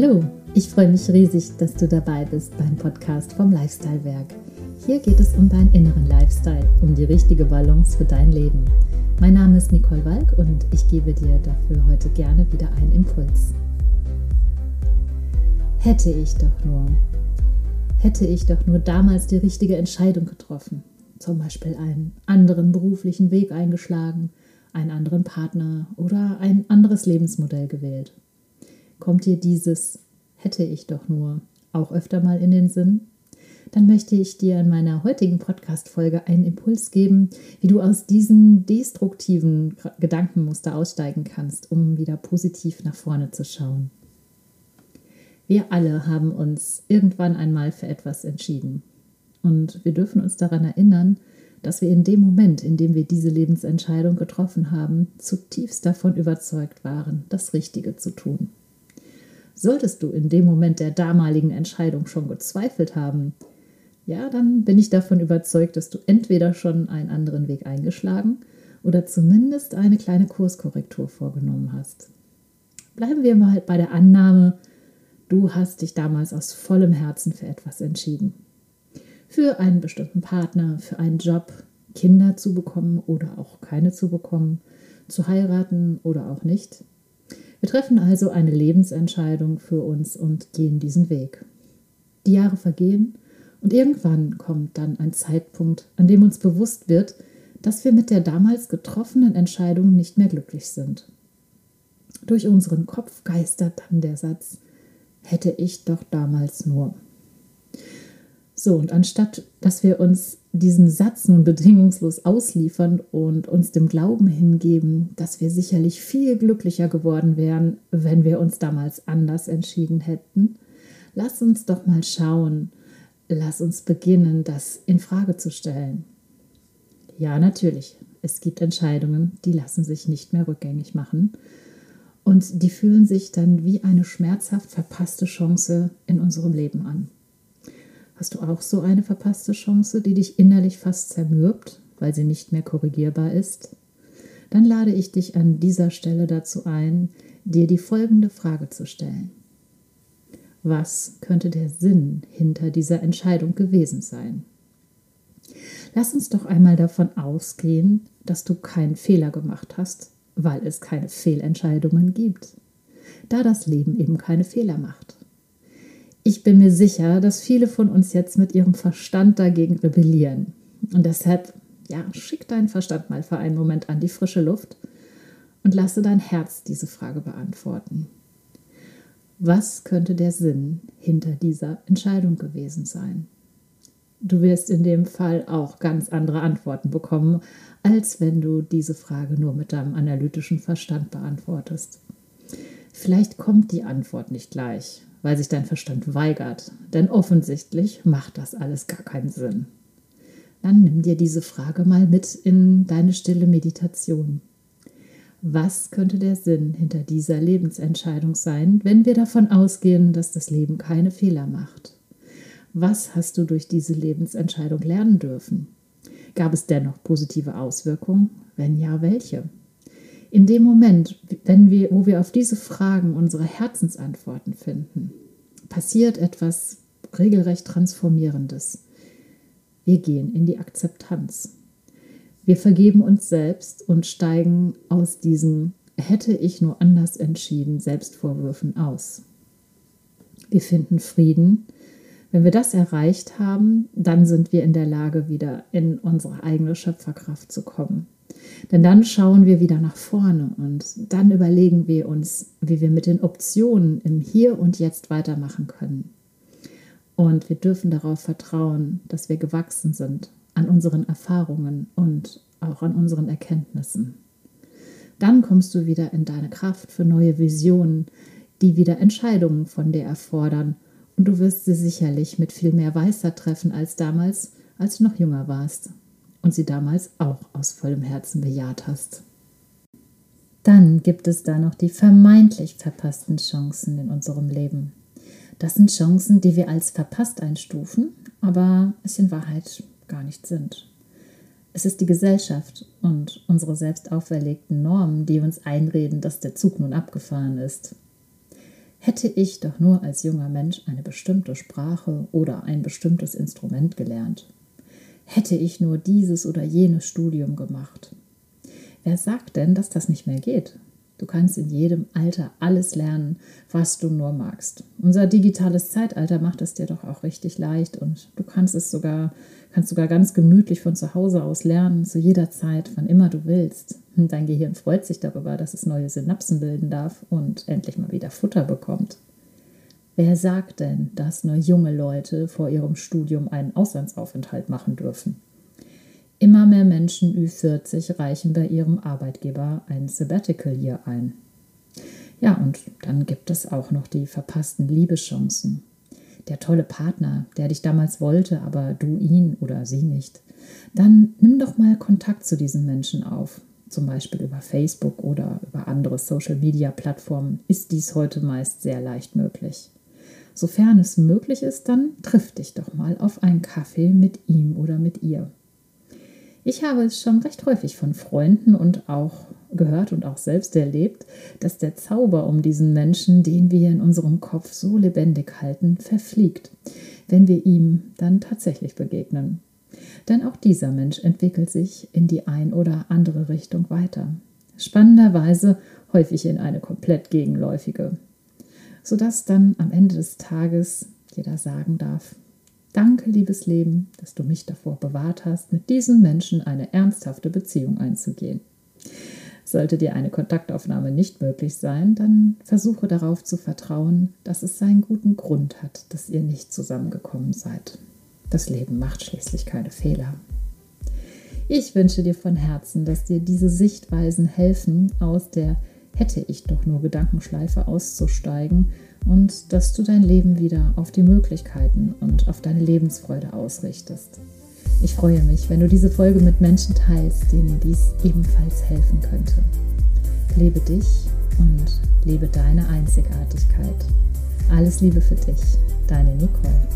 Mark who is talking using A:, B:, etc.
A: Hallo, ich freue mich riesig, dass du dabei bist beim Podcast vom Lifestyle Werk. Hier geht es um deinen inneren Lifestyle, um die richtige Balance für dein Leben. Mein Name ist Nicole Walk und ich gebe dir dafür heute gerne wieder einen Impuls. Hätte ich doch nur, hätte ich doch nur damals die richtige Entscheidung getroffen, zum Beispiel einen anderen beruflichen Weg eingeschlagen, einen anderen Partner oder ein anderes Lebensmodell gewählt. Kommt dir dieses hätte ich doch nur auch öfter mal in den Sinn? Dann möchte ich dir in meiner heutigen Podcast-Folge einen Impuls geben, wie du aus diesem destruktiven Gedankenmuster aussteigen kannst, um wieder positiv nach vorne zu schauen. Wir alle haben uns irgendwann einmal für etwas entschieden. Und wir dürfen uns daran erinnern, dass wir in dem Moment, in dem wir diese Lebensentscheidung getroffen haben, zutiefst davon überzeugt waren, das Richtige zu tun. Solltest du in dem Moment der damaligen Entscheidung schon gezweifelt haben, ja, dann bin ich davon überzeugt, dass du entweder schon einen anderen Weg eingeschlagen oder zumindest eine kleine Kurskorrektur vorgenommen hast. Bleiben wir mal bei der Annahme, du hast dich damals aus vollem Herzen für etwas entschieden. Für einen bestimmten Partner, für einen Job, Kinder zu bekommen oder auch keine zu bekommen, zu heiraten oder auch nicht. Wir treffen also eine Lebensentscheidung für uns und gehen diesen Weg. Die Jahre vergehen und irgendwann kommt dann ein Zeitpunkt, an dem uns bewusst wird, dass wir mit der damals getroffenen Entscheidung nicht mehr glücklich sind. Durch unseren Kopf geistert dann der Satz, hätte ich doch damals nur. So, und anstatt dass wir uns diesen Satz nun bedingungslos ausliefern und uns dem Glauben hingeben, dass wir sicherlich viel glücklicher geworden wären, wenn wir uns damals anders entschieden hätten, lass uns doch mal schauen, lass uns beginnen, das in Frage zu stellen. Ja, natürlich, es gibt Entscheidungen, die lassen sich nicht mehr rückgängig machen und die fühlen sich dann wie eine schmerzhaft verpasste Chance in unserem Leben an. Hast du auch so eine verpasste Chance, die dich innerlich fast zermürbt, weil sie nicht mehr korrigierbar ist? Dann lade ich dich an dieser Stelle dazu ein, dir die folgende Frage zu stellen. Was könnte der Sinn hinter dieser Entscheidung gewesen sein? Lass uns doch einmal davon ausgehen, dass du keinen Fehler gemacht hast, weil es keine Fehlentscheidungen gibt, da das Leben eben keine Fehler macht. Ich bin mir sicher, dass viele von uns jetzt mit ihrem Verstand dagegen rebellieren. Und deshalb, ja, schick deinen Verstand mal für einen Moment an die frische Luft und lasse dein Herz diese Frage beantworten. Was könnte der Sinn hinter dieser Entscheidung gewesen sein? Du wirst in dem Fall auch ganz andere Antworten bekommen, als wenn du diese Frage nur mit deinem analytischen Verstand beantwortest. Vielleicht kommt die Antwort nicht gleich, weil sich dein Verstand weigert, denn offensichtlich macht das alles gar keinen Sinn. Dann nimm dir diese Frage mal mit in deine stille Meditation. Was könnte der Sinn hinter dieser Lebensentscheidung sein, wenn wir davon ausgehen, dass das Leben keine Fehler macht? Was hast du durch diese Lebensentscheidung lernen dürfen? Gab es dennoch positive Auswirkungen? Wenn ja, welche? In dem Moment, wenn wir, wo wir auf diese Fragen unsere Herzensantworten finden, passiert etwas regelrecht Transformierendes. Wir gehen in die Akzeptanz. Wir vergeben uns selbst und steigen aus diesen hätte ich nur anders entschieden Selbstvorwürfen aus. Wir finden Frieden. Wenn wir das erreicht haben, dann sind wir in der Lage, wieder in unsere eigene Schöpferkraft zu kommen. Denn dann schauen wir wieder nach vorne und dann überlegen wir uns, wie wir mit den Optionen im Hier und Jetzt weitermachen können. Und wir dürfen darauf vertrauen, dass wir gewachsen sind an unseren Erfahrungen und auch an unseren Erkenntnissen. Dann kommst du wieder in deine Kraft für neue Visionen, die wieder Entscheidungen von dir erfordern. Und du wirst sie sicherlich mit viel mehr Weisheit treffen als damals, als du noch jünger warst und sie damals auch aus vollem Herzen bejaht hast. Dann gibt es da noch die vermeintlich verpassten Chancen in unserem Leben. Das sind Chancen, die wir als verpasst einstufen, aber es in Wahrheit gar nicht sind. Es ist die Gesellschaft und unsere selbst auferlegten Normen, die uns einreden, dass der Zug nun abgefahren ist. Hätte ich doch nur als junger Mensch eine bestimmte Sprache oder ein bestimmtes Instrument gelernt. Hätte ich nur dieses oder jenes Studium gemacht. Wer sagt denn, dass das nicht mehr geht? Du kannst in jedem Alter alles lernen, was du nur magst. Unser digitales Zeitalter macht es dir doch auch richtig leicht und du kannst es sogar, kannst sogar ganz gemütlich von zu Hause aus lernen, zu jeder Zeit, wann immer du willst. Dein Gehirn freut sich darüber, dass es neue Synapsen bilden darf und endlich mal wieder Futter bekommt. Wer sagt denn, dass nur junge Leute vor ihrem Studium einen Auslandsaufenthalt machen dürfen? Immer mehr Menschen Ü40 reichen bei ihrem Arbeitgeber ein Sabbatical Year ein. Ja, und dann gibt es auch noch die verpassten Liebeschancen. Der tolle Partner, der dich damals wollte, aber du ihn oder sie nicht. Dann nimm doch mal Kontakt zu diesen Menschen auf. Zum Beispiel über Facebook oder über andere Social-Media-Plattformen ist dies heute meist sehr leicht möglich. Sofern es möglich ist, dann triff dich doch mal auf einen Kaffee mit ihm oder mit ihr. Ich habe es schon recht häufig von Freunden und auch gehört und auch selbst erlebt, dass der Zauber um diesen Menschen, den wir in unserem Kopf so lebendig halten, verfliegt, wenn wir ihm dann tatsächlich begegnen. Denn auch dieser Mensch entwickelt sich in die ein oder andere Richtung weiter. Spannenderweise häufig in eine komplett gegenläufige, sodass dann am Ende des Tages jeder sagen darf, Danke, liebes Leben, dass du mich davor bewahrt hast, mit diesem Menschen eine ernsthafte Beziehung einzugehen. Sollte dir eine Kontaktaufnahme nicht möglich sein, dann versuche darauf zu vertrauen, dass es seinen guten Grund hat, dass ihr nicht zusammengekommen seid. Das Leben macht schließlich keine Fehler. Ich wünsche dir von Herzen, dass dir diese Sichtweisen helfen, aus der hätte ich doch nur Gedankenschleife auszusteigen und dass du dein Leben wieder auf die Möglichkeiten und auf deine Lebensfreude ausrichtest. Ich freue mich, wenn du diese Folge mit Menschen teilst, denen dies ebenfalls helfen könnte. Lebe dich und lebe deine Einzigartigkeit. Alles Liebe für dich, deine Nicole.